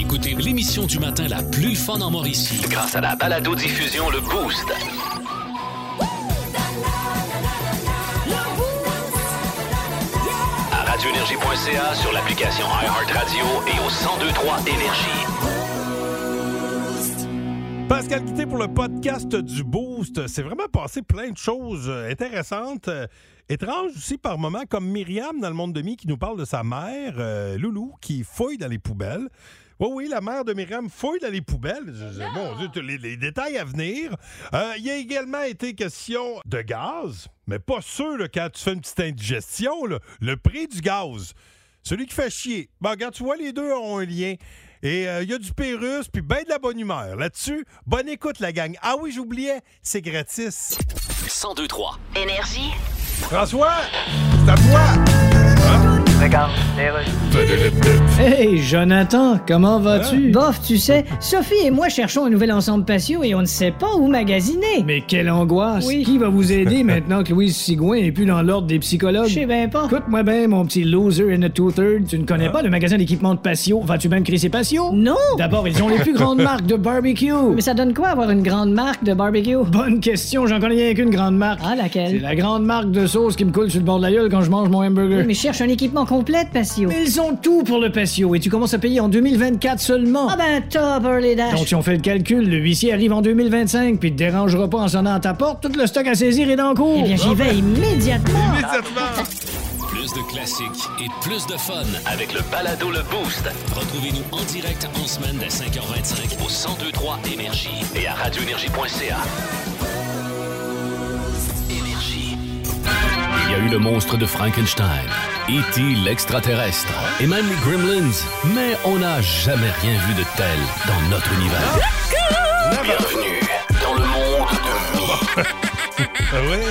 Écoutez l'émission du matin la plus fun en Mauricie. Grâce à la balado-diffusion Le Boost. À radioénergie.ca, sur l'application iHeartRadio et au 1023 Énergie. Pascal Guité pour le podcast du Boost. C'est vraiment passé plein de choses euh, intéressantes. euh, étranges aussi par moments, comme Myriam dans le monde de mi qui nous parle de sa mère, euh, Loulou, qui fouille dans les poubelles. Oui, oui, la mère de Myriam fouille dans les poubelles. Je- je- Bon Dieu, les, les détails à venir. Euh, Il y a également été question de gaz, mais pas sûr là, quand tu fais une petite indigestion, là, le prix du gaz. Celui qui fait chier. Bon, regarde, tu vois, les deux ont un lien. Et euh, il y a du Pérus, puis ben de la bonne humeur. Là-dessus, bonne écoute, la gang. Ah oui, j'oubliais, c'est gratis. 1023. Énergie. François, c'est à toi. Hey, Jonathan, comment vas-tu? Bof, tu sais, Sophie et moi cherchons un nouvel ensemble patio et on ne sait pas où magasiner. Mais quelle angoisse! Oui. Qui va vous aider maintenant que Louise Sigouin est plus dans l'ordre des psychologues? Je sais bien pas. Écoute-moi bien, mon petit loser in a two-thirds. Tu ne connais pas le magasin d'équipement de patio? Vas-tu même crisser patio? Non! D'abord, ils ont les plus grandes marques de barbecue. Mais ça donne quoi avoir une grande marque de barbecue? Bonne question, j'en connais rien qu'une grande marque. Ah, C'est laquelle? la grande marque de sauce qui me coule sur le bord de la gueule quand je mange mon hamburger. Mais je cherche un équipement complet de patio. Mais ils ont tout pour le patio et tu commences à payer en 2024 seulement. Ah ben top, Early Dash. Donc, si on fait le calcul, le huissier arrive en 2025 puis te dérangera pas en sonnant à ta porte, tout le stock à saisir est dans le cours. Eh bien, j'y vais immédiatement. Immédiatement. Plus de classiques et plus de fun. Avec le balado Le Boost Retrouvez-nous en direct en semaine dès 5h25 au 1023 Énergie et à radioénergie.ca. Il y a eu le monstre de Frankenstein, E.T. l'extraterrestre et même les Gremlins, mais on n'a jamais rien vu de tel dans notre univers. Bienvenue dans le monde de Mi. Ah ouais.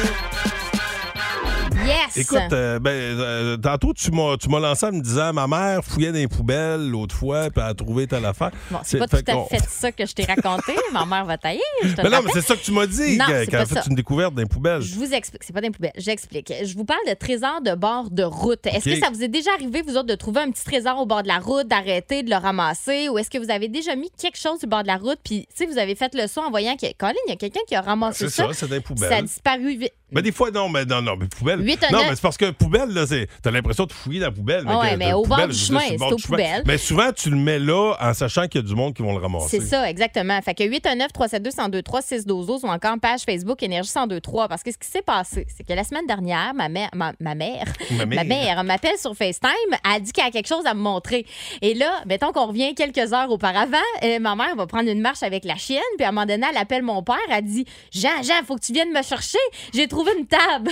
Écoute, euh, ben, euh, tantôt, tu m'as, tu m'as lancé en me disant ma mère fouillait dans les poubelles l'autre fois, puis elle a trouvé telle affaire. Bon, c'est pas fait tout à fait ça que je t'ai raconté. Ma mère va tailler. Je te Mais le non, mais c'est ça que tu m'as dit Non, quand pas fait ça. une découverte dans les poubelles. Je vous explique. C'est pas des poubelles. J'explique. Je vous parle de trésors de bord de route. Est-ce que ça vous est déjà arrivé, vous autres, de trouver un petit trésor au bord de la route, d'arrêter, de le ramasser? Ou est-ce que vous avez déjà mis quelque chose au bord de la route, puis, tu sais, vous avez fait le saut en voyant que, Colin, il y a quelqu'un qui a ramassé C'est ça. ça, c'est dans les Ça a poubelles. disparu vite. Mais des fois, non, mais non, non, mais poubelle. À non. Mais c'est parce que poubelle, là, c'est. T'as l'impression de fouiller dans la poubelle. Ah ouais, que- mais de au bord du chemin, c'est aux poubelles. Mais souvent, tu le mets là en sachant qu'il y a du monde qui vont le ramasser. C'est ça, exactement. Fait que 819 372 1023 612 ou encore page Facebook Énergie 1023 parce que ce qui s'est passé, c'est que la semaine dernière, ma mère ma, ma mère Ma mère. ma mère m'appelle sur FaceTime, elle a dit qu'elle a quelque chose à me montrer. Et là, mettons qu'on revient quelques heures auparavant, euh, ma mère va prendre une marche avec la chienne, puis à un moment donné, elle appelle mon père, elle dit "Jean, Jean, faut que tu viennes me chercher, j'ai trouvé une table."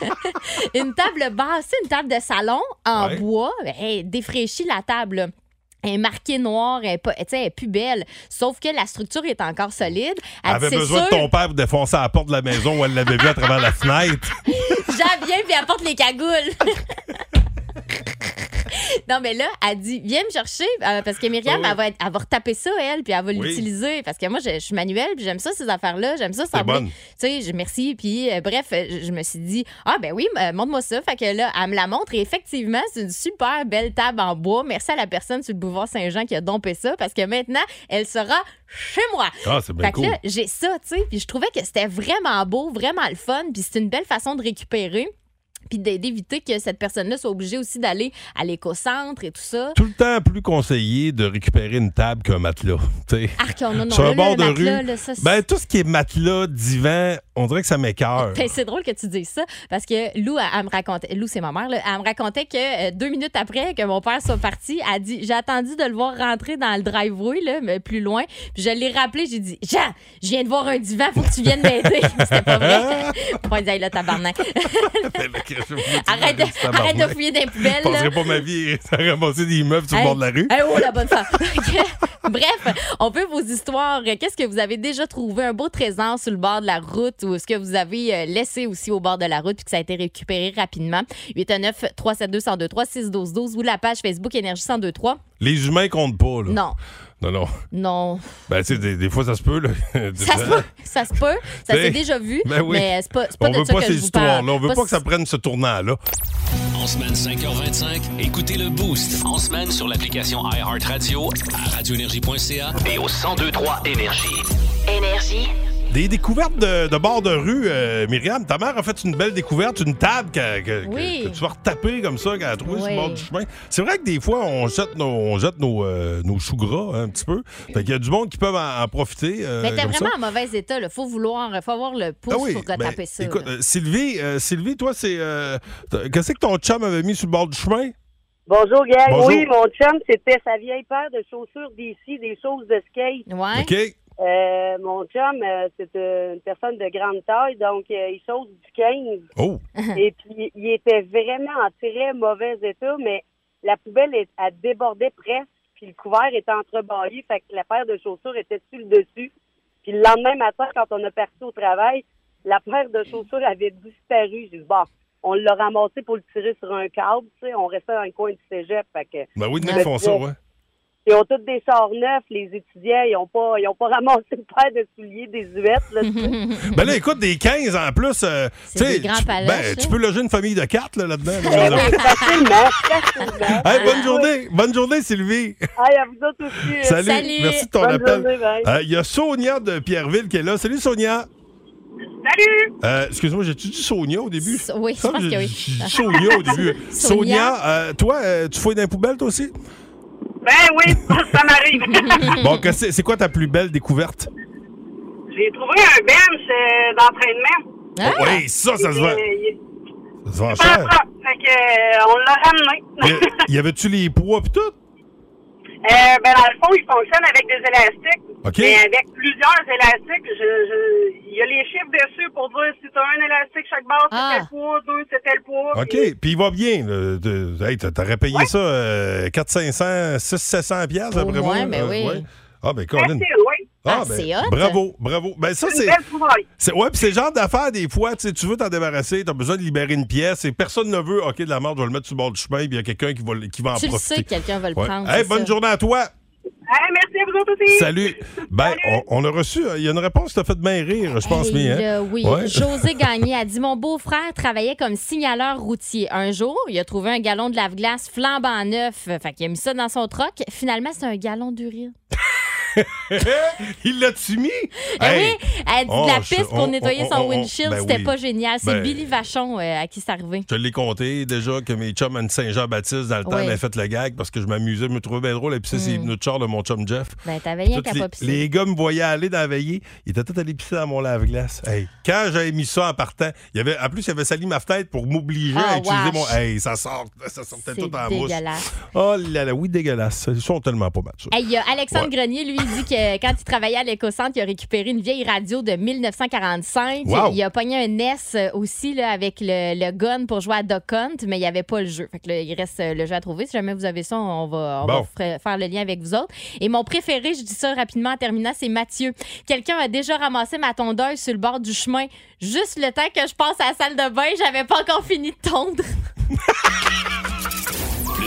une table basse, une table de salon en Ouais. bois, hey, défraîchie la table. Elle est marquée noire, elle est, pas, elle est plus belle. Sauf que la structure est encore solide. Elle Elle avait besoin de ton père pour défoncer la porte de la maison où elle l'avait vu à travers la fenêtre. Jean vient puis elle porte les cagoules. non, mais là, elle dit, viens me chercher euh, parce que Myriam, Ah elle, va être- elle va retaper ça, elle, puis elle va Oui. l'utiliser. Parce que moi, je, je suis manuelle, puis j'aime ça, ces affaires-là. J'aime ça, bonne. Tu sais, je merci. Puis, euh, bref, euh, je, je me suis dit, ah, ben oui, euh, montre-moi ça. Fait que là, elle me la montre et effectivement, c'est une super belle table en bois. Merci à la personne sur le boulevard Saint-Jean qui a dompé ça parce que maintenant, elle sera chez moi. Ah, c'est bien Fait que cool. là, j'ai ça, tu sais, puis je trouvais que c'était vraiment beau, vraiment le fun, puis c'est une belle façon de récupérer. Puis d'é- d'éviter que cette personne-là soit obligée aussi d'aller à l'éco-centre et tout ça. Tout le temps plus conseillé de récupérer une table qu'un matelas. Arc, non, non, Sur là, un bord de matelas, rue. là, ça, Ben, tout ce qui est matelas, divan, on dirait que ça m'écœure. Ben, c'est drôle que tu dises ça parce que Lou, elle, elle me racontait, Lou, c'est ma mère, là, elle me racontait que euh, deux minutes après que mon père soit parti, elle dit J'ai attendu de le voir rentrer dans le driveway, là, mais plus loin. Puis je l'ai rappelé, j'ai dit Jean, je viens de voir un divan, faut que tu viennes m'aider. C'était pas vrai. Dit Hey, là, tabarnak. arrête, de, arrête de fouiller dans les Je poubelles. penserais pas ma vie à ramasser des meubles sur le Hey, bord de la rue. hey, oh, la bonne femme. Bref, on peut vos histoires. Qu'est-ce que vous avez déjà trouvé un beau trésor sur le bord de la route ou est-ce que vous avez euh, laissé aussi au bord de la route puis que ça a été récupéré rapidement? 819 372 1023 612 12 ou la page Facebook Énergie 1023. Les humains comptent pas, là. Non, Non, non. non. Ben, tu sais, des, des fois, ça se peut, là. Ça se peut, ça se peut. Ça s'est déjà vu, ben oui. mais c'est pas, pas On de veut ça pas que ces histoires-là. On veut pas, que ça prenne ce tournant-là. En En semaine 5h25, écoutez le Boost. En semaine sur l'application iHeartRadio, à radioénergie.ca Et au 1023 Énergie. Énergie. Des découvertes de, de bord de rue, euh, Myriam. Ta mère a fait une belle découverte, une table que, que- que- Oui. que tu vas retaper comme ça, qu'elle a trouvée sur le bord du chemin. C'est vrai que des fois, on jette nos, on jette nos, euh, nos choux gras hein, un petit peu. Fait qu'il y a du monde qui peuvent en, en profiter. euh, Mais t'es ça. vraiment en mauvais état. Il faut vouloir, faut avoir le pouce Ah oui, pour ben, retaper ça. Écoute, euh, Sylvie, euh, Sylvie, toi, c'est. euh, Qu'est-ce que ton chum avait mis sur le bord du chemin? Bonjour, gang. Bonjour. Oui, mon chum, c'était sa vieille paire de chaussures d'ici, des choses de skate. Ouais. OK. Euh, mon chum, euh, c'est une personne de grande taille, donc euh, il chose du 15. Oh! Et puis, il était vraiment en très mauvais état, mais la poubelle, est- elle débordait presque, puis le couvert était entrebâillé, fait que la paire de chaussures était sur le dessus. Puis le lendemain matin, quand on a parti au travail, la paire de chaussures avait disparu. J'ai dit, bon, on l'a ramassé pour le tirer sur un câble, tu sais, on restait dans le coin du cégep, fait que... Ben oui, ils font ça, ouais. Ils ont tous des chars neufs, les étudiants, ils ont pas, ils ont pas ramassé une paire de souliers des huettes, là. Ben là, écoute, des 15 en plus. euh, tu sais, des grands tu- paloches, Ben, tu peux loger une famille de 4 là, là-dedans. Là. facilement. Hey, bonne journée. Bonne journée, Sylvie. Hey, à vous autres aussi. Salut. Salut. Merci de ton Bonne appel. Euh, Il y a Sonia de Pierreville qui est là. Salut, Sonia. Salut! Euh, Excuse-moi, j'ai-tu dit Sonia au début? So- oui, je pense que oui. j'ai dit Sonia au début. Sonia. Sonia, euh, toi, euh, tu fouilles dans les poubelles, toi aussi? Ben oui, ça m'arrive. bon, que c'est c'est quoi ta plus belle découverte? J'ai trouvé un bench euh, d'entraînement. Ah! Oh, oui, ça, ça se vend. Il- Ça se vend cher. ça. Fait que, euh, on l'a ramené. Y- Y avait-tu les poids pis tout? Euh, ben, dans le fond, il fonctionne avec des élastiques. OK. Mais avec plusieurs élastiques, je, je- il y a les chiffres dessus pour dire si tu as un élastique chaque barre, c'est Ah. tel poids, deux, c'est tel poids. OK, puis- puis il va bien. Hey, t'a- t'aurais payé ça euh, 4 500, 6 700 piastres, après moins, moi. ben euh, oui. ouais. Ah, ben, Colin. Facile, oui. Ah, ben, c'est hot. Bravo, bravo. Ben, ça, C'est c'est. Ouais, puis c'est le genre d'affaire, des fois, tu sais, tu veux t'en débarrasser, t'as besoin de libérer une pièce et personne ne veut, OK, de la merde, je vais le mettre sur le bord du chemin, puis il y a quelqu'un qui va, le- qui va en Tu le profiter. sais que quelqu'un va le Ouais. prendre. Hey, bonne ça. journée à toi. Hey, merci à vous autres aussi. Salut. Ben, on, on a reçu, il y a une réponse qui t'a fait bien rire, je pense, Hey, mais. Hein? là, oui. Ouais. José Gagné a dit Mon beau-frère travaillait comme signaleur routier. Un jour, il a trouvé un galon de lave-glace flambant neuf. Fait qu'il a mis ça dans son troc. Finalement, c'est un galon d'urine. il l'a-tu mis? Hey. oui, elle dit Oh, la je- piste pour on- nettoyer on- son on- windshield. ben C'était oui. pas génial. C'est Ben- Billy Vachon euh, à qui c'est arrivé. Je l'ai compté déjà que mes chums Anne Saint-Jean-Baptiste, dans le temps, m'avaient fait le gag parce que je m'amusais, je me trouvais bien drôle. Et puis ça, c'est Mm. notre char de mon chum Jeff. Ben, t'avais rien Tous qu'à les, pas pisser. les gars me voyaient aller dans la veillée. Ils étaient tous allés pisser dans mon lave-glace. Hey, quand j'avais mis ça en partant, il y avait, en plus, il avait sali ma fenêtre pour m'obliger Ah, à utiliser mon. Hey, ça sort, ça sortait tout en mousse. Oh là là, oui, dégueulasse. Ils sont tellement pas. Hey, Il y a Alexandre Ouais. Grenier, lui, il dit que quand il travaillait à l'éco-centre, il a récupéré une vieille radio de 1945. Wow. Il a pogné un NES euh, aussi là, avec le, le gun pour jouer à Duck Hunt, mais il n'y avait pas le jeu. Fait que là, il reste euh, le jeu à trouver. Si jamais vous avez ça, on va, on va Bon. fra- faire le lien avec vous autres. Et mon préféré, je dis ça rapidement en terminant, c'est Mathieu. Quelqu'un a déjà ramassé ma tondeuse sur le bord du chemin. Juste le temps que je passe à la salle de bain, j'avais pas encore fini de tondre.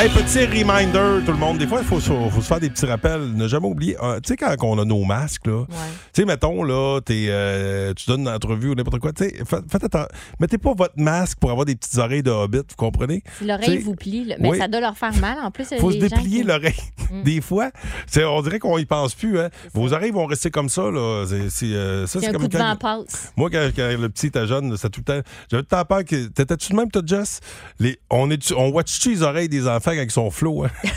Hey, petit reminder, tout le monde. Des fois, il faut, se- faut se faire des petits rappels. Ne jamais oublier. euh, tu sais, quand on a nos masques, là. Tu sais, mettons, là, euh, tu donnes une entrevue ou n'importe quoi. Tu sais, fa- faites attention. Mettez pas votre masque pour avoir des petites oreilles de hobbit, vous comprenez? Si l'oreille vous plie, là, mais oui. ça doit leur faire mal. En plus, faut les se déplier qui- l'oreille. Mm. Des fois, on dirait qu'on y pense plus. Hein? Vos oreilles vont rester comme ça. Là. C'est, euh, ça, c'est comme coup de quand- vent passe. Moi, quand, quand le petit était jeune, ça tout le temps. J'avais tout le temps peur que. T'étais-tu de même, toi, Jess? Les, on est on watch-tu les oreilles des enfants ils sont flots? Hein?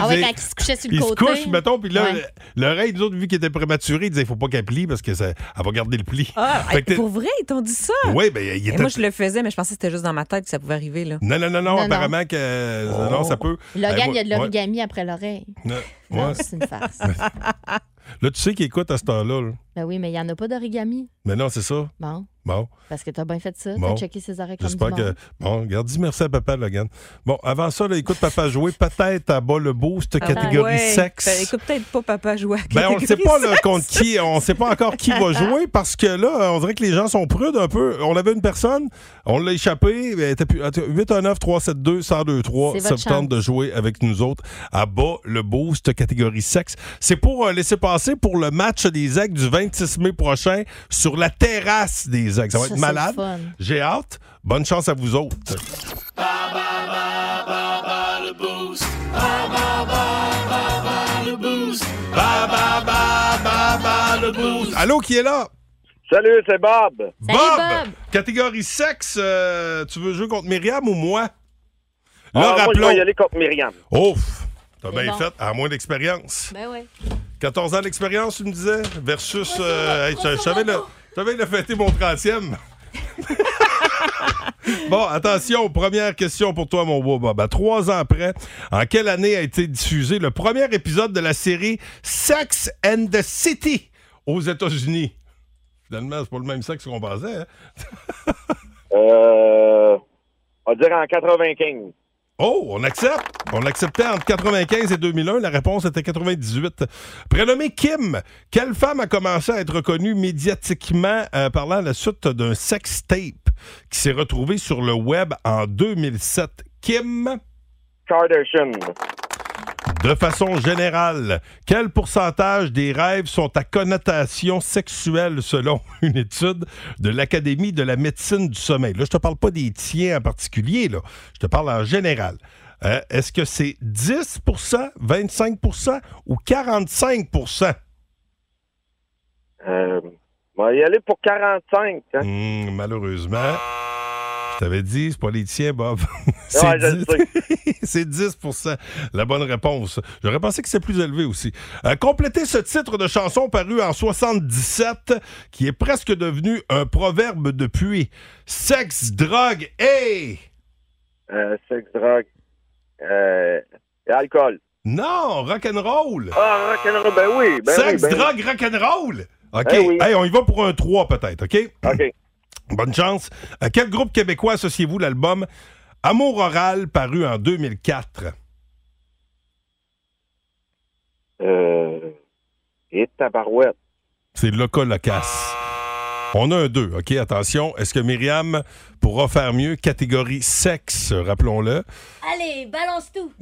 Ah ouais, quand ils se couchaient sur le ils se côté. couchent, mettons, puis là, Ouais. l'oreille, nous autres, vu qu'il était prématuré, ils disaient, il faut pas qu'elle plie parce que ça, elle va garder le pli. Ah, pour vrai, ils t'ont dit ça? Oui, ben, il était. moi, je le faisais, mais je pensais que c'était juste dans ma tête que ça pouvait arriver. Là. Non, non, non, non, Non, apparemment que. euh, Non, ça peut. Logan, Ben, il y a de l'origami après l'oreille. Ouais. c'est une farce. Là, tu sais qu'il écoute à ce temps-là. là. ben oui, mais il n'y en a pas d'origami. Mais non, c'est ça. Bon. Bon. Parce que t'as bien fait ça. Bon. T'as checké ses comme du J'espère que. Bon, regarde, dis merci à papa, Logan. Bon, avant ça, là, écoute papa jouer peut-être à bas le boost Ah, catégorie ouais. sexe. Fait, écoute peut-être pas papa jouer à Ben, on ne sait pas là, contre qui, on ne sait pas encore qui va jouer parce que là, on dirait que les gens sont prudes un peu. On avait une personne, on l'a échappé, elle était plus, 819 372 1023 C'est ça votre vous tente chance. de jouer avec nous autres à bas le boost catégorie sexe. C'est pour euh, laisser passer pour le match des Aigles du 26 mai prochain sur la terrasse des Aigles. Ça va Ça, être malade. J'ai hâte. Bonne chance à vous autres. Ba, ba, ba, ba, ba, le boost. Allô, qui est là? Salut, c'est Bob. Salut, Bob! Bob. Catégorie sexe, euh, tu veux jouer contre Myriam ou moi? Là, Ah, moi, je rappelons. vais y aller contre Myriam. Ouf! T'as bien bon. fait, à moins d'expérience. Ben oui. 14 ans d'expérience, tu me disais? Versus. euh, hey, je savais le, je savais le fêter mon 30e. bon, attention, première question pour toi, mon beau Bob. À trois ans après, en quelle année a été diffusé le premier épisode de la série Sex and the City aux États-Unis? Finalement, c'est pas le même sexe qu'on pensait. hein? Euh, on va dire en 95. Oh, on accepte. On acceptait entre 95 et 2001. La réponse était 98. Prénommée Kim, quelle femme a commencé à être reconnue médiatiquement euh, parlant à la suite d'un sex tape qui s'est retrouvé sur le web en 2007? Kim, Kardashian. De façon générale, quel pourcentage des rêves sont à connotation sexuelle selon une étude de l'Académie de la médecine du sommeil? Là, je te parle pas des tiens en particulier, là. Je te parle en général. Euh, Est-ce que c'est 10% 25% ou 45 Euh, on va y aller pour 45. hein. Hmm, Malheureusement. T'avais dit, c'est pas les tiens, Bob. c'est Ouais, je le 10 sais. c'est 10% La bonne réponse. J'aurais pensé que c'est plus élevé aussi. Euh, complétez ce titre de chanson paru en 77 qui est presque devenu un proverbe depuis. Sexe, drogue et... Euh, sexe, drogue. Euh, et alcool. Non, rock'n'roll. Ah, rock'n'roll, ben oui. Ben Sexe, oui, ben drogue, rock'n'roll. OK. Ben oui. Hey, on y va pour un 3 peut-être, OK? oui. OK. Bonne chance. À quel groupe québécois associez-vous l'album Amour oral paru en 2004? Euh, et tabarouette. C'est Loca Locasse. On a un 2, OK? Attention. Est-ce que Myriam pourra faire mieux? Catégorie sexe, rappelons-le. Allez, balance tout.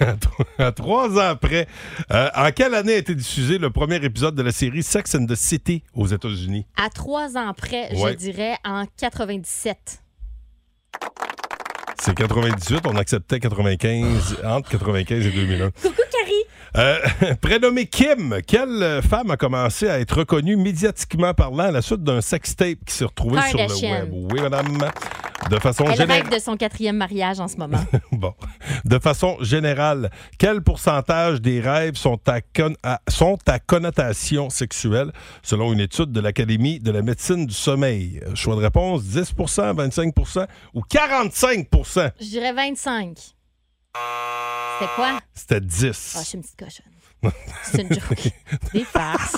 à trois ans après, euh, en quelle année a été diffusé le premier épisode de la série Sex and the City aux États-Unis? À trois ans près, Ouais. je dirais en 97. C'est 98, on acceptait 95, entre 95 et 2001. Euh, prénommée Kim, quelle femme a commencé à être reconnue médiatiquement parlant à la suite d'un sextape qui s'est retrouvé sur le web? Oui, madame. De façon Elle générale. rêve de son quatrième mariage en ce moment. Bon. De façon générale, quel pourcentage des rêves sont à, con- à- sont à connotation sexuelle selon une étude de l'Académie de la médecine du sommeil? Euh, Choix de réponse 10 25 ou 45 Je dirais 25. C'était quoi? C'était 10. Ah, je suis une petite cochonne. C'est une joke. Des farces.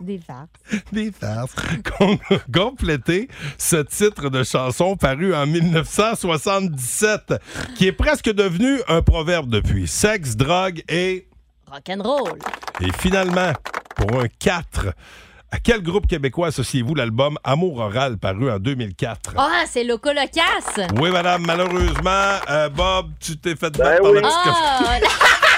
Des farces. Des farces. Com- Complétez ce titre de chanson paru en 1977, qui est presque devenu un proverbe depuis. Sexe, drogue et... Rock'n'roll. Et finalement, pour un 4, à quel groupe québécois associez-vous l'album Amour oral paru en 2004? Ah, c'est Loco Locasse. Oui, madame, malheureusement, euh, Bob, tu t'es fait Ben battre oui. pendant que- Ah,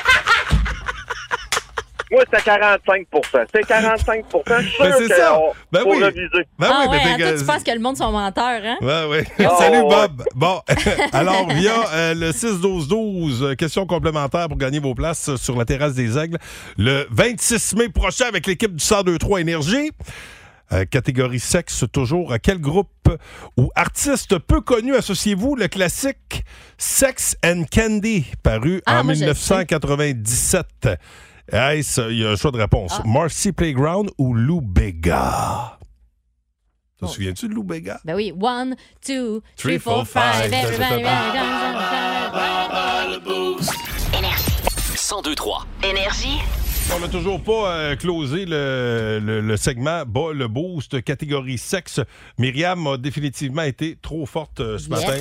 Moi, c'est 45% C'est 45 Je suis sûr Ben, c'est que ça. on- Ben faut oui. reviser. Ben ah oui, ouais, hein, toi, tu penses que le monde sont menteurs, hein? Ouais, ouais. Oh, Salut, ouais. Bob. Bon, alors, via euh, le 6-12-12, euh, question complémentaire pour gagner vos places sur la terrasse des Aigles, le 26 mai prochain avec l'équipe du 102-3 Énergie. Euh, catégorie sexe, toujours. À quel groupe ou artiste peu connu associez-vous le classique Sex and Candy, paru Ah, en moi, je le 1997? Est-ce, il y a un choix de réponse. Ah. Marcy Playground ou Lou Bega? Te Oh. souviens-tu de Lou Bega? Ben oui, one, two, Three, three, four, five. Everybody, everybody, 1023. Énergie. On n'a toujours pas euh, closé le, le- le segment bas le boost catégorie sexe. Myriam a définitivement été trop forte euh, ce matin.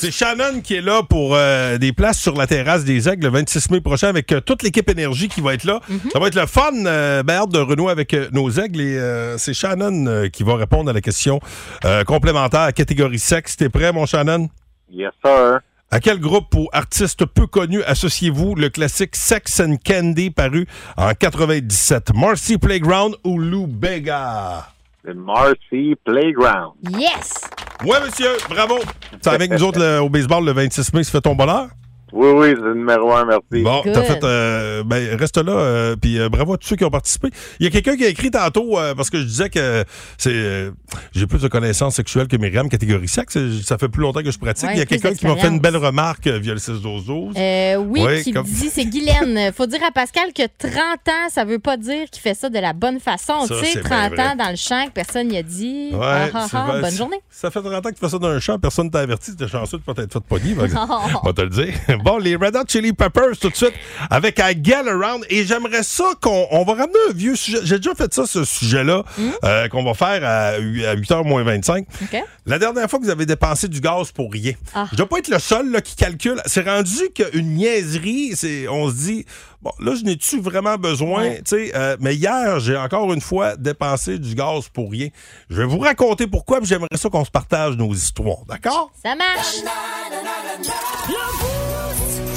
C'est Shannon qui est là pour euh, des places sur la terrasse des Aigles le 26 mai prochain avec euh, toute l'équipe énergie qui va être là. Ça va être le fun. Euh, ben, hâte de renouer avec euh, nos Aigles. Et euh, c'est Shannon euh, qui va répondre à la question euh, complémentaire à catégorie sexe. T'es prêt, mon Shannon? Yes, sir. À quel groupe ou artiste peu connu associez-vous le classique Sex and Candy paru en 97? Marcy Playground ou Lou Bega? The Marcy Playground. Yes! Ouais, monsieur, bravo. C'est avec nous autres le- au baseball le 26 mai, ça fait ton bonheur? Oui, oui, c'est le numéro un, merci. Bon, t'as fait. euh, ben, reste là, euh, puis euh, bravo à tous ceux qui ont participé. Il y a quelqu'un qui a écrit tantôt, euh, parce que je disais que c'est euh, j'ai plus de connaissances sexuelles que Myriam, catégorie sexe. Ça fait plus longtemps que je pratique. Ouais, Il y a quelqu'un qui m'a fait une belle remarque via le 6 12 12 Euh, oui, qui comme- dit, c'est Guylaine. Faut dire à Pascal que 30 ans, ça veut pas dire qu'il fait ça de la bonne façon. Tu sais, c'est 30 bien ans dans le champ, que personne n'y a dit. Ouais, Ah, ah, c'est ah, bonne journée. Ça fait 30 ans que tu fais ça dans un champ, personne t'a averti, t'es chanceux de pas t'être fait pogner. On va te le dire. Bon, les Red Hot Chili Peppers tout de suite avec I Get Around. Et j'aimerais ça qu'on on va ramener un vieux sujet. J'ai déjà fait ça, ce sujet-là, euh, qu'on va faire à, 8h moins 25. OK. La dernière fois que vous avez dépensé du gaz pour rien. Ah. Je dois pas être le seul là, qui calcule. C'est rendu qu'une niaiserie, c'est, on se dit, bon, là, je n'ai-tu vraiment besoin? Ouais. Tu sais, euh, mais hier, j'ai encore une fois dépensé du gaz pour rien. Je vais vous raconter pourquoi, puis j'aimerais ça qu'on se partage nos histoires. D'accord? Ça marche.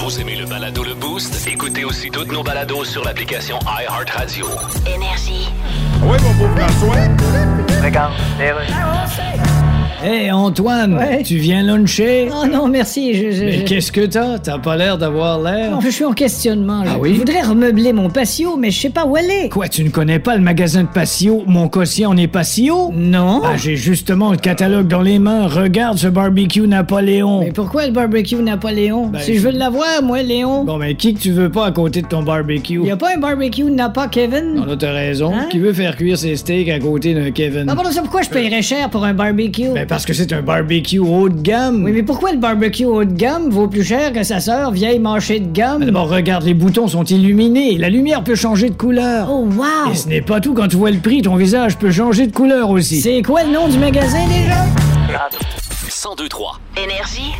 Vous aimez le balado Le Boost? Écoutez aussi toutes nos balados sur l'application iHeartRadio. Énergie. Oui, mon beau François. Hey, Antoine, Ouais. tu viens luncher? Oh non, merci. Je, je- Mais je- qu'est-ce que t'as? T'as pas l'air d'avoir l'air. Non, je suis en questionnement. Ah je, oui? je voudrais remeubler mon patio, mais je sais pas où aller. Quoi, tu ne connais pas le magasin de patio? Mon quotient en est patio? Non. Ah, j'ai justement le catalogue dans les mains. Regarde ce barbecue Napoléon. mais pourquoi le barbecue Napoléon? Ben, si je veux l'avoir, moi, Léon. Bon, mais qui que tu veux pas à côté de ton barbecue? Y a pas un barbecue Napa Kevin? Non, là, t'as raison. Hein? Qui veut faire cuire ses steaks à côté d'un Kevin? Ah, bon, ça, pourquoi je paierais cher pour un barbecue? Ben, parce que c'est un barbecue haut de gamme. Oui, mais pourquoi le barbecue haut de gamme vaut plus cher que sa sœur vieille manchée de gamme? Mais D'abord, regarde, les boutons sont illuminés. La lumière peut changer de couleur. Oh, wow! Et ce n'est pas tout, quand tu vois le prix, ton visage peut changer de couleur aussi. C'est quoi le nom du magasin déjà? 1023. Énergie.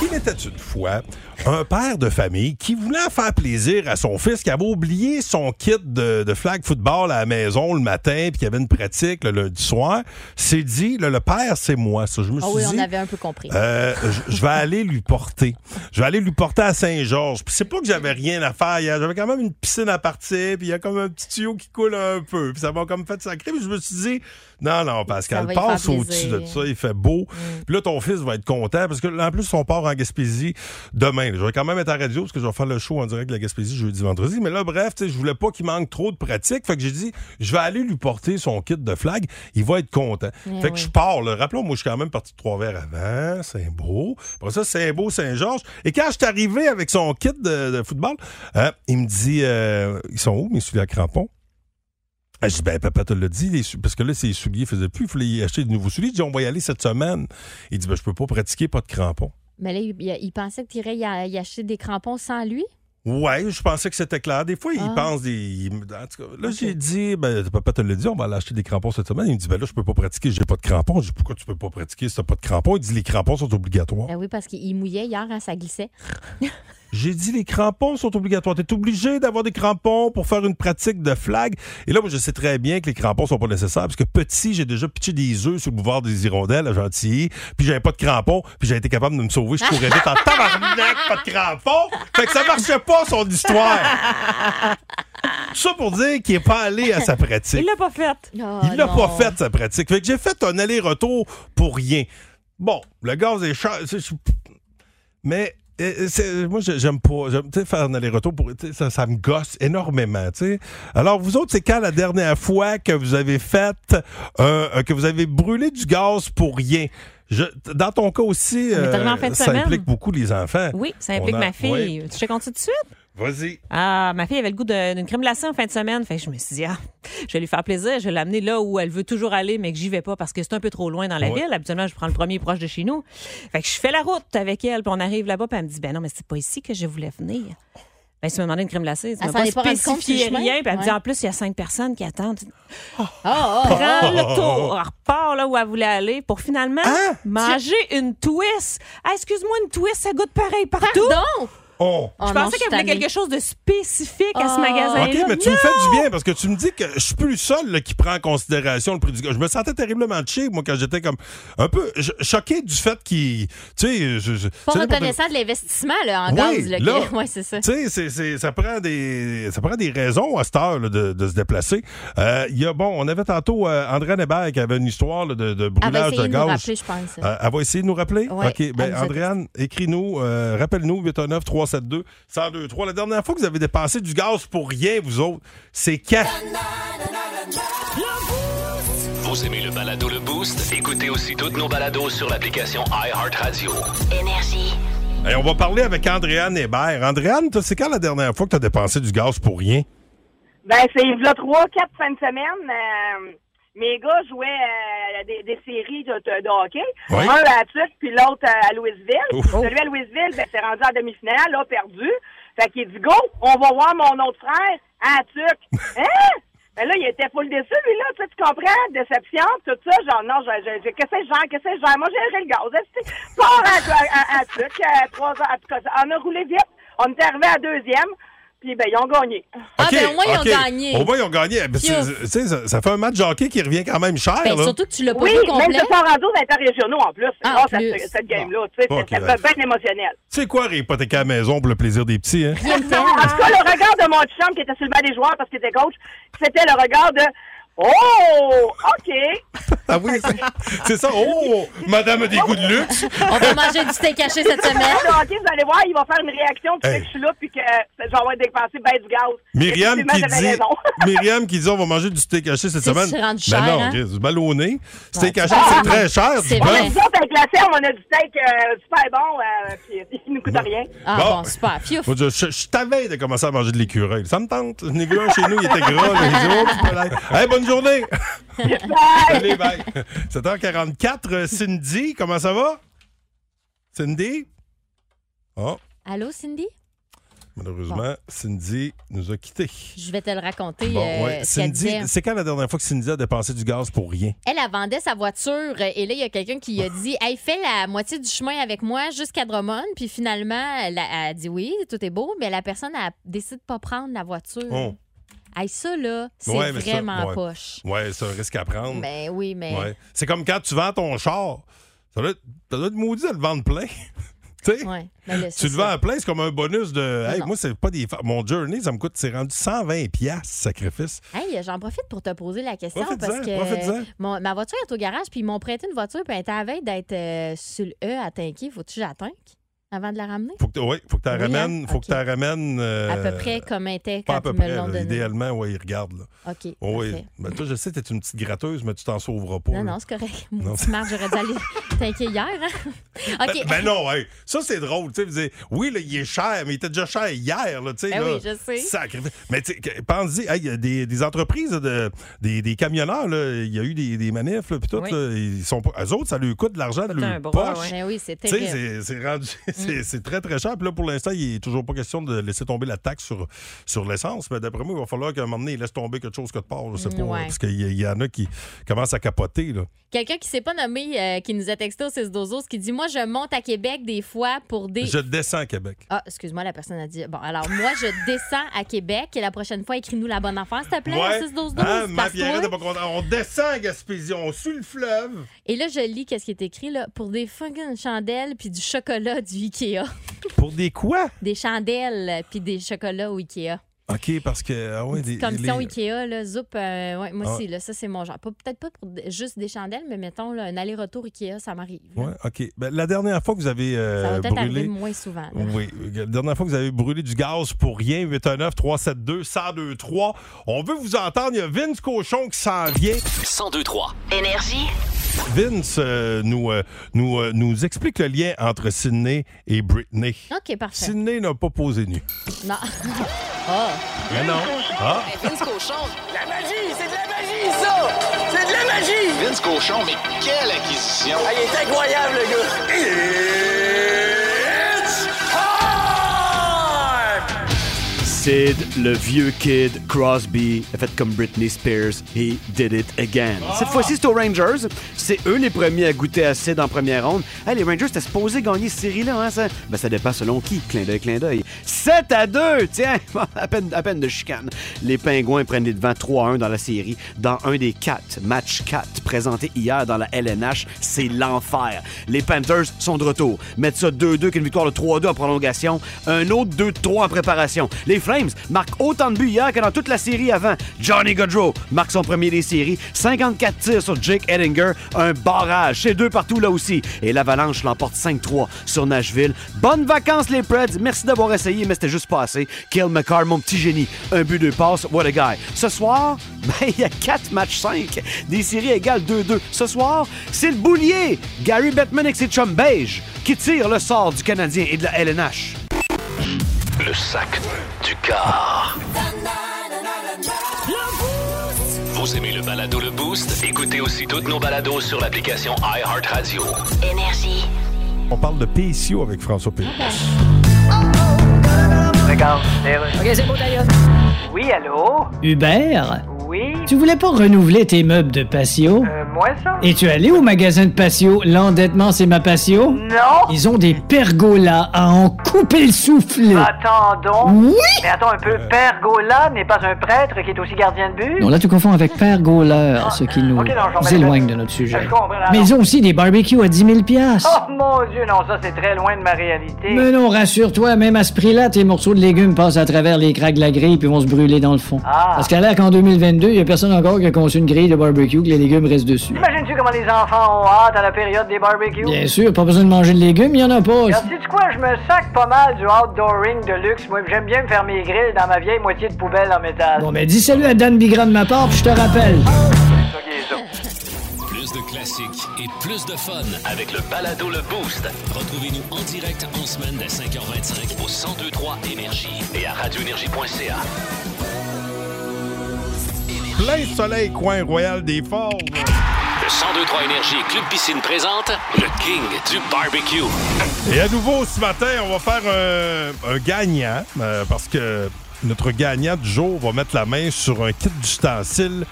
Il était une fois un père de famille qui voulait faire plaisir à son fils qui avait oublié son kit de, de flag football à la maison le matin puis qui avait une pratique le lundi soir. S'est dit, là, le père, c'est moi. Ça. Je me Ah suis oui, dit, on avait un peu compris. euh, je- vais aller lui porter. Je vais aller lui porter à Saint-Georges. Puis c'est pas que j'avais rien à faire. J'avais quand même une piscine à partir, puis il y a comme un petit tuyau qui coule un peu. Puis ça m'a comme fait sacré. Puis je me suis dit, non, non, Pascal, passe au-dessus de ça. Il fait beau. Puis là, ton fils va être content parce que, en plus, son part en Gaspésie demain. Je vais quand même être à la radio parce que je vais faire le show en direct de la Gaspésie jeudi, vendredi. Mais là, bref, je voulais pas qu'il manque trop de pratique. Fait que j'ai dit, je vais aller lui porter son kit de flag. Il va être content. Eh fait que je pars. Rappelons, moi, je suis quand même parti de Trois-Verts avant, Saint-Beau. Après ça, Saint-Beau, Saint-Georges. Et quand je suis arrivé avec son kit de, de football, euh, il me dit, euh, ils sont où, mes souliers à crampons? Ah, Je dis, ben, papa te l'a dit, les parce que là, ses souliers faisaient plus, il fallait y acheter de nouveaux souliers. Je dis, on va y aller cette semaine. Il dit, ben, je peux pas pratiquer, pas de crampons. Mais là, il, il pensait que tu irais y, acheter des crampons sans lui? Ouais, je pensais que c'était clair. Des fois, il Ah. pense des. en tout cas, là, j'ai dit, ben, papa te l'a dit, on va aller acheter des crampons cette semaine. Il me dit, ben là, je peux pas pratiquer, j'ai pas de crampons. Je dis, pourquoi tu peux pas pratiquer si t'as pas de crampons? Il dit, les crampons sont obligatoires. Ben oui, parce qu'il mouillait hier, hein, ça glissait. J'ai dit, les crampons sont obligatoires. T'es obligé d'avoir des crampons pour faire une pratique de flag. Et là, moi, je sais très bien que les crampons sont pas nécessaires parce que petit, j'ai déjà pitché des œufs sur le boulevard des Hirondelles à Gentilly. Puis j'avais pas de crampons. Puis j'ai été capable de me sauver. Je courais vite en tabarnak, pas de crampons. Fait que ça marchait pas, son histoire. Ça pour dire qu'il est pas allé à sa pratique. Il l'a pas fait. Ah, Il l'a pas fait, sa pratique. Fait que j'ai fait un aller-retour pour rien. Bon, le gaz est cher. Mais moi, j'ai- j'aime pas. J'aime faire un aller-retour pour. Ça, ça me gosse énormément. tu sais. Alors, vous autres, c'est quand la dernière fois que vous avez fait. euh, que vous avez brûlé du gaz pour rien? Je, dans ton cas aussi, en euh, fin ça semaine. implique beaucoup les enfants. Oui, ça implique a- ma fille. Tu te comptes tout de suite? Vas-y. Ah, ma fille avait le goût d'une crème glacée en fin de semaine. Fait que je me suis dit, ah, je vais lui faire plaisir. Je vais l'amener là où elle veut toujours aller, mais que j'y vais pas parce que c'est un peu trop loin dans la Ouais. ville. Habituellement, je prends le premier proche de chez nous. Fait que je fais la route avec elle, puis on arrive là-bas, puis elle me dit, ben non, mais c'est pas ici que je voulais venir. Ben, tu m'as demandé une crème glacée. Tu m'as pas spécifié rien. Puis elle me dit, en plus, il y a cinq personnes qui attendent. Oh, oh, Prends le tour. Elle repart là où elle voulait aller pour finalement Hein? manger une twist. Ah, excuse-moi, une twist, ça goûte pareil partout. Pardon! Oh. Oh Je pensais qu'elle voulait tannée. quelque chose de spécifique à ce Oh. magasin-là. OK, mais tu me fais du bien parce que tu me dis que je suis plus le seul là, qui prend en considération le prix du gaz. Je me sentais terriblement cheap, moi, quand j'étais comme un peu ch- choqué du fait qu'il. Tu sais, je. je- Pas tu sais, reconnaissant de l'investissement là, en Oui, gaz. Là, là. ouais, c'est ça. Tu sais, ça prend des ça prend des raisons à cette heure là, de, de se déplacer. Euh, Il y a bon, on avait tantôt euh, André Hébert qui avait une histoire là, de, de Elle va brûlage essayer de de nous gaz. rappeler, je pense. Euh, elle va essayer de nous rappeler? Ouais, OK. Ben, Andréane, écris-nous, euh, rappelle-nous, 819-372-1023. La dernière fois que vous avez dépensé du gaz pour rien, vous autres, c'est quand? Vous aimez le balado Le Boost? Écoutez aussi toutes nos balados sur l'application iHeartRadio. Énergie. Et on va parler avec Andréane Hébert. Andréane, toi, c'est quand la dernière fois que tu as dépensé du gaz pour rien? Ben, c'est il y a trois, quatre fins de semaine. euh, mes gars jouaient euh, des, des séries de, de- de hockey. Oui. Un à Tuc, puis l'autre à Louisville. Ouf. Celui à Louisville, ben, c'est rendu en demi-finale, là, perdu. Fait qu'il dit, go, on va voir mon autre frère à Tuc. Hein? Ben là, il était full déçu, lui, là. Tu, sais, tu comprends? Déception, tout ça. Genre, non, je, je, je- qu'est-ce que je gère? Qu'est-ce que je gère? Moi, j'ai le gaz. Pars à, à, à, à Tuc, à trois heures. En tout cas, on a roulé vite. On est arrivé à deuxième. Puis, ben, ils ont gagné. Ah, OK, ben, au moins, ils ont OK. gagné. Au moins, ils ont gagné. Ben, c'est- Piouf. tu sais, ça, ça fait un match de hockey qui revient quand même cher. Ben, là. surtout que tu l'as pas Oui, vu même complet. se sont rendus aux interrégionaux en plus. Ah, grâce à plus. ce- cette game-là. Tu sais, Ok, ça ouais. fait bien émotionnel. Tu sais quoi, hypothéquer à la maison pour le plaisir des petits, hein? Rien de tel. en tout cas, le regard de mon chum qui était sur le banc des joueurs parce qu'il était coach, c'était le regard de Oh, OK. Ah oui, c'est- c'est ça. Oh, madame a des goûts de luxe. On va manger du steak haché cette semaine. Le hockey, vous allez voir, il va faire une réaction qui Hey. fait que je suis là puis que je vais avoir dépensé ben du gaz. Myriam qui dit. Myriam qui dit on va manger du steak haché cette semaine. c'est rendu Ben non, hein? Chris, du ballonné. Steak Ouais. haché, c'est très cher, du C'est. Nous autres, avec la ferme, on a du steak euh, super bon, euh, puis il nous coûte rien. Ah Bon. bon, super. Fiouf. Je, je, je t'avais de commencer à manger de l'écureuil. Ça me tente. J'en ai vu un chez nous, il était gras. Là. Il dit, oh, tu peux l'être. Hey, bonne journée. Allez, bye. 7h44, euh, Cindy, comment ça va? Cindy? Oh, Allô, Cindy? malheureusement, Cindy nous a quittés. Je vais te le raconter. Bon, euh, ouais. ce qu'elle Cindy, c'est quand la dernière fois que Cindy a dépensé du gaz pour rien? Elle, elle vendait sa voiture euh, et là, il y a quelqu'un qui a dit Hey, fais la moitié du chemin avec moi jusqu'à Drummond. Puis finalement, elle a, elle a dit oui, tout est beau, mais la personne a décidé de pas prendre la voiture. Oh. Hey, ça, là, c'est Ouais, mais ça, vraiment ouais. poche. Ouais, c'est un risque à prendre. Ben oui, mais. Ouais. C'est comme quand tu vends ton char. Ça doit être, ça doit être maudit de le vendre plein. tu sais? Ouais, mais là, Tu c'est le vends à plein, c'est comme un bonus de. Hey, moi, c'est pas des. Mon journey, ça me coûte. C'est rendu 120$ piastres, sacrifice. Hey, j'en profite pour te poser la question parce que mon- ma voiture est au garage, puis ils m'ont prêté une voiture, puis elle était à veille d'être euh, sur le E à tanker. Faut-tu que tanque avant de la ramener? Faut que tu ouais, faut que tu Oui, ramènes. Faut que tu ramènes. euh, à peu près comme elle était Pas quand à peu près. me l'ont donné. Idéalement, il regarde. Là. OK. Oh, oui. Ben, toi, je sais, t'es une petite gratteuse, mais tu t'en sauveras pas. Non, là. non, c'est correct. Mon petit Marc, j'aurais dû aller tanker hier. Hein? OK. Ben, ben non, hey, ça c'est drôle. Tu sais, oui, là, il est cher, mais il était déjà cher hier. Là, tu sais, Ben là. oui, je sais. Sacrifice. Mais tu pense-y, hey, il y a des, des entreprises, de, des, des camionneurs, là, il y a eu des, des manifs, là, puis tout. Oui. là, ils sont pas, eux autres, ça leur coûte de l'argent de leur poche. ouais. Ben oui, c'est Tu sais, terrible. c'est- c'est rendu, c'est c'est très, très cher. Puis là, pour l'instant, il n'est toujours pas question de laisser tomber la taxe sur, sur l'essence. Mais d'après moi, il va falloir qu'à un moment donné, il laisse tomber quelque chose que de part. Je sais pas. Ouais. Parce qu'il y, en a qui commencent à capoter. Là. Quelqu'un qui s'est pas nommé, euh, qui nous a texté au 6 dozos, qui dit Moi, je monte à Québec des fois pour des. Je descends à Québec. Ah, excuse-moi, la personne a dit Bon, alors, moi, je descends à Québec et la prochaine fois, écris-nous la bonne affaire, s'il te plaît, Ouais. au 6 12 Hein, ma. Pierrette pas. On descend à Gaspésie, on suit le fleuve. Et là, je lis qu'est-ce qui est écrit là pour des fucking chandelles puis du chocolat du Ikea. Pour des quoi? des chandelles puis des chocolats au Ikea. OK, parce que. Ah ouais, des, Commission les- Ikea, là, Zoup, euh, ouais, moi Ah. aussi, là, ça c'est mon genre. Peut-être pas pour juste des chandelles, mais mettons là, un aller-retour Ikea, ça m'arrive. Ouais, OK. Ben, la dernière fois que vous avez euh, ça va peut-être arriver brûlé. moins souvent. là. Oui, la dernière fois que vous avez brûlé du gaz pour rien, 819-372-1023. On veut vous entendre. Il y a Vince Cochon qui s'en vient. 1023. Énergie. Vince euh, nous, euh, nous, euh, nous explique le lien entre Sydney et Britney. OK, parfait. Sydney n'a pas posé nu. Non. Ah. Mais non. Ah. Vince Cochon. La magie, c'est de la magie, ça! C'est de la magie! Vince Cochon, mais quelle acquisition! Ah, il est incroyable, le gars! Le vieux kid Crosby, a fait comme Britney Spears. He did it again. Cette fois-ci, c'est aux Rangers. C'est eux les premiers à goûter à Sid en première ronde. Hey, les Rangers, c'était supposé gagner cette série-là, hein, ça? Ben, ça dépend selon qui. Clin d'œil, clin d'œil. 7 à 2! Tiens, à peine, de chicane. Les Pingouins prennent les devants 3-1 dans la série. Dans un des quatre, match 4, présenté hier dans la LNH, c'est l'enfer. Les Panthers sont de retour. Mettent ça 2-2 qu'une victoire de 3-2 en prolongation. Un autre 2-3 en préparation. Les Flames marquent autant de buts hier que dans toute la série avant. Johnny Gaudreau marque son premier des séries. 54 tirs sur Jake Edinger. Un barrage. C'est deux partout là aussi. Et l'Avalanche l'emporte 5-3 sur Nashville. Bonnes vacances les Preds. Merci d'avoir essayé, mais c'était juste pas assez. Kill McCarr, mon petit génie. Un but, deux passes. What a guy. Ce soir, ben, il y a 4 matchs 5. Des séries égales 2-2. Ce soir, c'est le boulier. Gary Bettman et ses chums beige qui tire le sort du Canadien et de la LNH. Le sac du car. Vous aimez le balado Le Boost? Écoutez aussi toutes nos balados sur l'application iHeartRadio. Énergie. On parle de PCO avec François P. Regarde, OK, c'est beau d'ailleurs. Oui, allô? Hubert, Oui? tu voulais pas renouveler tes meubles de patio? Euh, moi, ça? Es-tu allé au magasin de patio? L'endettement, c'est ma patio? Non! Ils ont des pergolas à en couper le souffle. Attends donc. Oui? Mais attends un peu, Père Gola n'est pas un prêtre qui est aussi gardien de but? Non, là, tu confonds avec Père Gauleur, ce qui nous non, éloigne de notre sujet. Je comprends, là, Mais ils ont aussi des barbecues à 10 000 piastres. Oh mon Dieu, non, ça c'est très loin de ma réalité. Mais non, rassure-toi, même à ce prix-là, tes morceaux de légumes passent à travers les craques de la grille puis vont se brûler dans le fond. Ah. Parce qu'à l'air qu'en 2022, il y a personne encore qui a conçu une grille de barbecue que les légumes restent dessus. Imagines-tu comment les enfants ont hâte à la période des barbecues? Bien sûr, pas besoin de manger de légumes, il y en a pas. Regarde, sais-tu quoi, je me sac pas mal du outdooring de luxe. Moi, j'aime bien me faire mes grilles dans ma vieille moitié de poubelle en métal. Bon, ben dis salut à Dan Bigram de ma part, puis je te rappelle. Plus de classiques et plus de fun avec le balado Le Boost. Retrouvez-nous en direct en semaine dès 5h25 au 1023 Énergie et à radioénergie.ca. Plein soleil, coin royal des Forges. Le 1023 Énergie Club Piscine présente le King du barbecue. Et à nouveau, ce matin, on va faire un, un gagnant euh, parce que notre gagnant du jour va mettre la main sur un kit d'ustensiles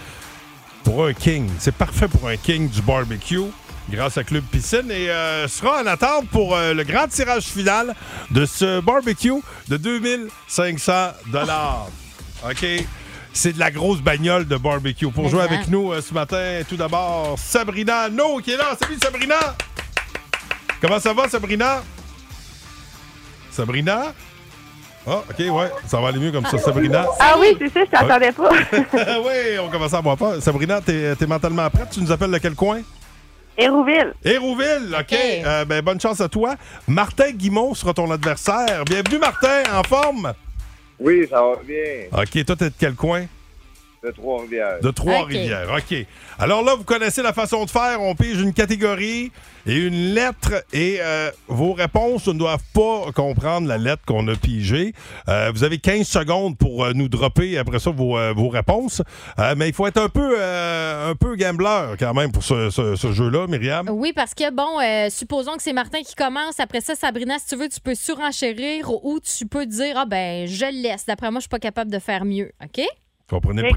pour un king. C'est parfait pour un king du barbecue grâce à Club Piscine et euh, sera en attente pour euh, le grand tirage final de ce barbecue de 2500 dollars. OK? C'est de la grosse bagnole de barbecue. Pour jouer hein? avec nous euh, ce matin, tout d'abord, Sabrina No qui est là. Salut Sabrina! Comment ça va, Sabrina? Sabrina? Ah, OK, ouais, ça va aller mieux comme ça, Sabrina. Ah oui, c'est ça, je t'entendais pas. oui, on commence à avoir peur. Sabrina, t'es es mentalement prête? Tu nous appelles de quel coin? Hérouville. Hérouville, OK. Euh, ben, bonne chance à toi. Martin Guimont sera ton adversaire. Bienvenue, Martin, en forme? Oui, ça va bien. OK, toi, t'es de quel coin? De Trois-Rivières. De Trois-Rivières, OK. Alors là, vous connaissez la façon de faire. On pige une catégorie et une lettre et euh, vos réponses ne doivent pas comprendre la lettre qu'on a pigée. Euh, vous avez 15 secondes pour euh, nous dropper après ça vos, euh, vos réponses. Euh, mais il faut être un peu, euh, un peu gambler quand même pour ce, ce- ce jeu-là, Myriam. Oui, parce que, bon, euh, supposons que c'est Martin qui commence. Après ça, Sabrina, si tu veux, tu peux surenchérir ou tu peux dire, ah ben, je le laisse. D'après moi, je suis pas capable de faire mieux. OK? Comprenez le Oui.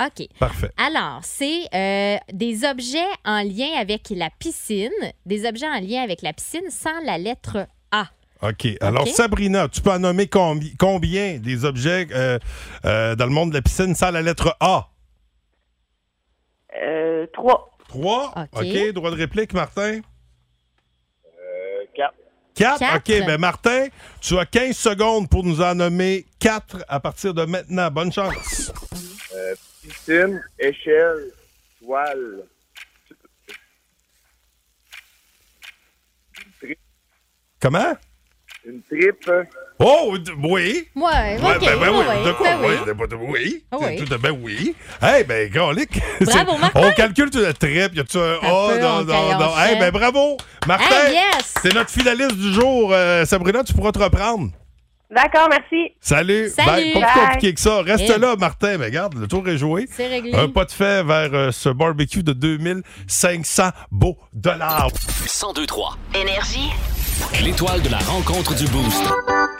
OK. Parfait. Alors, c'est euh, des objets en lien avec la piscine, des objets en lien avec la piscine sans la lettre A. OK. Alors, OK. Sabrina, tu peux en nommer combi- combien des objets euh, euh, dans le monde de la piscine sans la lettre A? Euh, trois. Trois? OK. OK. Droit de réplique, Martin? Quatre. Quatre? Quatre. OK. Ben, Martin, tu as 15 secondes pour nous en nommer quatre à partir de maintenant. Bonne chance. Piscine, échelle, toile. Comment? Une trip. Oh, oui. Ouais, Ouais, ok, ben, ben oui, ouais, de quoi? ben oui. Oui. Ah oui. Tout de- ben oui. Hey, ben, Golic. Bravo, Martin. On calcule tout le trip. Y a-tu un A peu, dans, on dans, caille, on dans- Hey, ben, bravo. Martin. Hey, yes. C'est notre finaliste du jour. Euh, Sabrina, tu pourras te reprendre. D'accord, merci. Salut. Salut. Pas plus compliqué que ça. Reste Eh. là, Martin. Mais regarde, le tour est joué. C'est réglé. Un pas de fait vers euh, ce barbecue de 2500 beaux dollars. 1023. Énergie. L'étoile de la rencontre du Boost.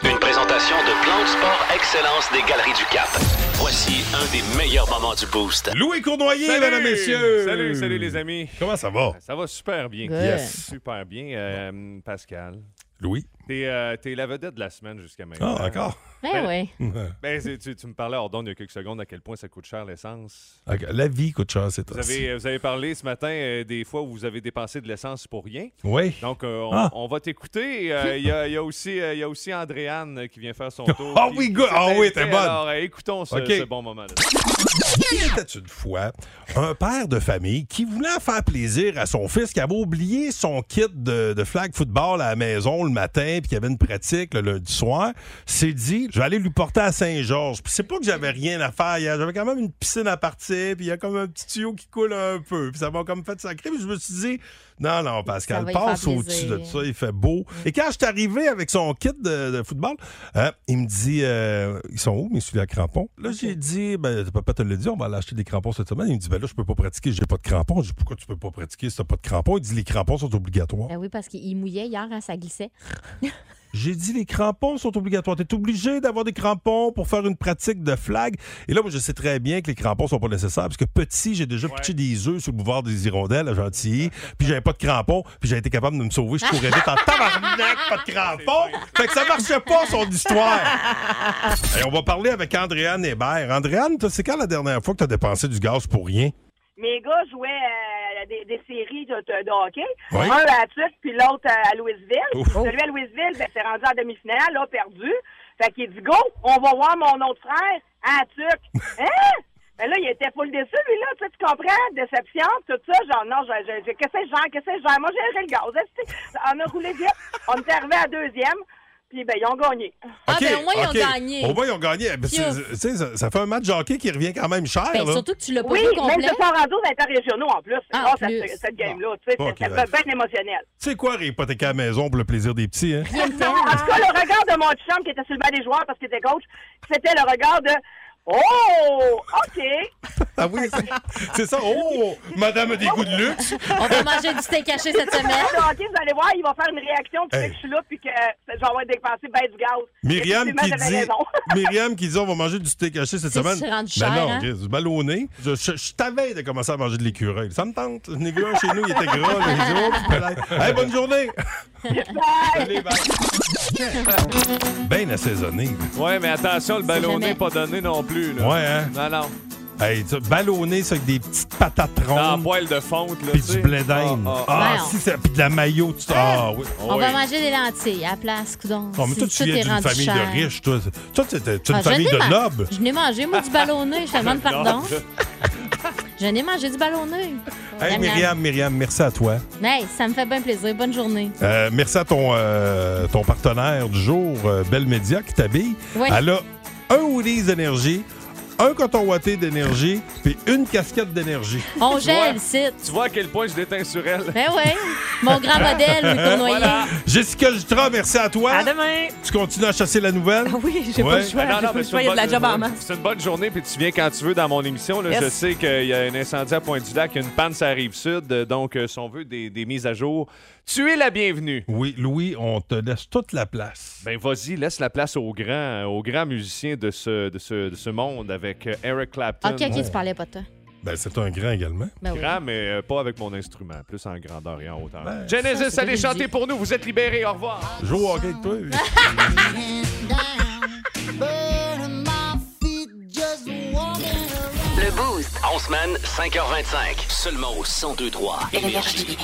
Une présentation de Plan de Sport Excellence des Galeries du Cap. Voici un des meilleurs moments du Boost. Louis Cournoyer, Salut! mesdames, messieurs. Salut, salut les amis. Comment ça va? Ça va super bien. Yes. Super bien. Euh, Pascal. Louis? T'es euh, t'es la vedette de la semaine jusqu'à maintenant. Ah, encore? Ben oui. Ben, tu, tu me parlais hors d'onde il y a quelques secondes à quel point ça coûte cher l'essence. La vie coûte cher, c'est Vous avez, vous avez parlé ce matin euh, des fois où vous avez dépensé de l'essence pour rien. Oui. Donc, euh, on, Ah. on va t'écouter. Euh, Il y, a, il y a aussi, euh, il y a aussi Andréane euh, qui vient faire son tour. Ah oui, good. Ah oui, t'es bonne. Alors, euh, écoutons ce, OK. ce bon moment-là. Il était une fois un père de famille qui voulait faire plaisir à son fils qui avait oublié son kit de, de flag football à la maison le matin puis qui avait une pratique le lundi soir. S'est dit, je vais aller lui porter à Saint-Georges. Puis c'est pas que j'avais rien à faire. J'avais quand même une piscine à partir puis il y a comme un petit tuyau qui coule un peu. Puis ça m'a comme fait sacré. Puis je me suis dit, non, non, Pascal, passe au-dessus de ça. Il fait beau. Et quand je suis arrivé avec son kit de, de football, euh, il me dit, euh, ils sont où mes souliers à crampons? Là, j'ai dit, ben, papa te l'a dit, on va aller acheter des crampons cette semaine. Il me dit, ben là, je peux pas pratiquer, j'ai pas de crampons. Je dis, pourquoi tu peux pas pratiquer si t'as pas de crampons? Il dit, les crampons sont obligatoires. Ben oui, parce qu'il mouillait hier, hein, ça glissait. J'ai dit, les crampons sont obligatoires. T'es obligé d'avoir des crampons pour faire une pratique de flag. Et là, moi, je sais très bien que les crampons sont pas nécessaires parce que petit, j'ai déjà pitché des œufs sur le boulevard des Hirondelles à Gentilly. Puis j'avais pas de crampons. Puis j'ai été capable de me sauver. Je courais vite en tabarnak, pas de crampons. Fait que ça marchait pas, son histoire. Et on va parler avec Andréane Hébert. Andréane, toi, c'est quand la dernière fois que t'as dépensé du gaz pour rien? Mes gars jouaient euh, des, des séries de, de- de hockey. Oui. Un à Tuc, puis l'autre à Louisville. Ouf. Celui à Louisville, ben, c'est rendu en demi-finale, là, perdu. Fait qu'il dit, go, on va voir mon autre frère à Tuc. Hein? Ben là, il était full déçu, lui, là. Tu sais, tu comprends? Déception, tout ça. Genre, non, j'ai, j'ai- qu'est-ce que j'ai, qu'est-ce que j'ai? Moi, j'ai le gaz. On a roulé vite. On est arrivé à deuxième. Puis, ben, ils ont gagné. Ah, OK, ben, au moins, ils ont OK. gagné. Au moins, ils ont gagné. Ben, c'est- Piouf. tu sais, ça, ça fait un match de hockey qui revient quand même cher. Ben, là. surtout que tu l'as pas Oui, vu même complet. aux interrégionaux en plus. Ah, grâce en à plus. ce- cette game-là. Tu sais, Ok, ça fait bien émotionnel. Tu sais quoi, hypothéquer à la maison pour le plaisir des petits, hein? En tout cas, le regard de mon chum qui était sur le banc des joueurs parce qu'il était coach, c'était le regard de Oh, OK. Ah oui, c'est- ça. Oh, madame a des goûts de luxe. On va manger du steak haché cette semaine. OK, vous allez voir, il va faire une réaction qui Hey. fait que je suis là puis que je vais avoir dépensé ben du gaz. Myriam qui dit. Myriam qui dit on va manger du steak haché cette C'est semaine. rendu Ben cher, non, hein? Chris, du ballonné. Je, je, je t'avais de commencer à manger de l'écureuil. Ça me tente. J'en ai vu un chez nous, il était gras. petit peut-être. Hey, bonne journée. Allez, bye. Bien assaisonné. Ouais, mais attention, le ballonné jamais. pas donné non plus. Là. Ouais, hein? Non, non. Hey, tu- ballonné, ça, avec des petites patates Dans la rondes. poêle de fonte. Là, Puis du blé d'Inde. Ah, ah, Ah, si, ça- puis de la maillot. tu- Ah, oui. On va manger des lentilles à la place, coudon. Oh, mais toi, tu viens d'une famille de riches, toi. Toi, tu es une Ah, famille de nobles. Je n'ai mangé, moi, du ballonné. Je te demande pardon. Non, Je n'ai mangé du ballonné. Hey. Myriam, Myriam, merci à toi. Hey, ça me fait bien plaisir. Bonne journée. Euh, merci à ton, euh, ton partenaire du jour, euh, Belle Média, qui t'habille. Oui. Elle a un hoodies d'énergie, un coton watté d'énergie, puis une casquette d'énergie. On gèle, site. Tu vois à quel point je déteins sur elle. Ben oui. Mon grand modèle, Louis Cournoyer. Voilà. Jessica Jutra, merci à toi. À demain. Tu continues à chasser la nouvelle? Ah oui, j'ai Ouais. pas le choix. Ben non, j'ai non, pas le choix. Il y a de la job en masse. C'est une bonne journée, puis tu viens quand tu veux dans mon émission. Là. Yes. Je sais qu'il y a un incendie à Pointe-du-Lac, une panne, ça arrive sud. Donc, euh, si on veut des, des mises à jour, tu es la bienvenue. Oui, Louis, on te laisse toute la place. Ben vas-y, laisse la place aux grands, aux grands musiciens de ce, de ce, de ce monde avec euh, Eric Clapton. OK, OK, tu parlais pas de toi. Ben, c'est un grand également. Ben oui. Grand, mais euh, pas avec mon instrument, plus en grandeur et en hauteur. Ben, Genesis, ça, allez chanter pour nous, vous êtes libérés, au revoir. Joue au hockey avec toi. Le Boost. En semaine, 5h25. Seulement au 1023 Énergie.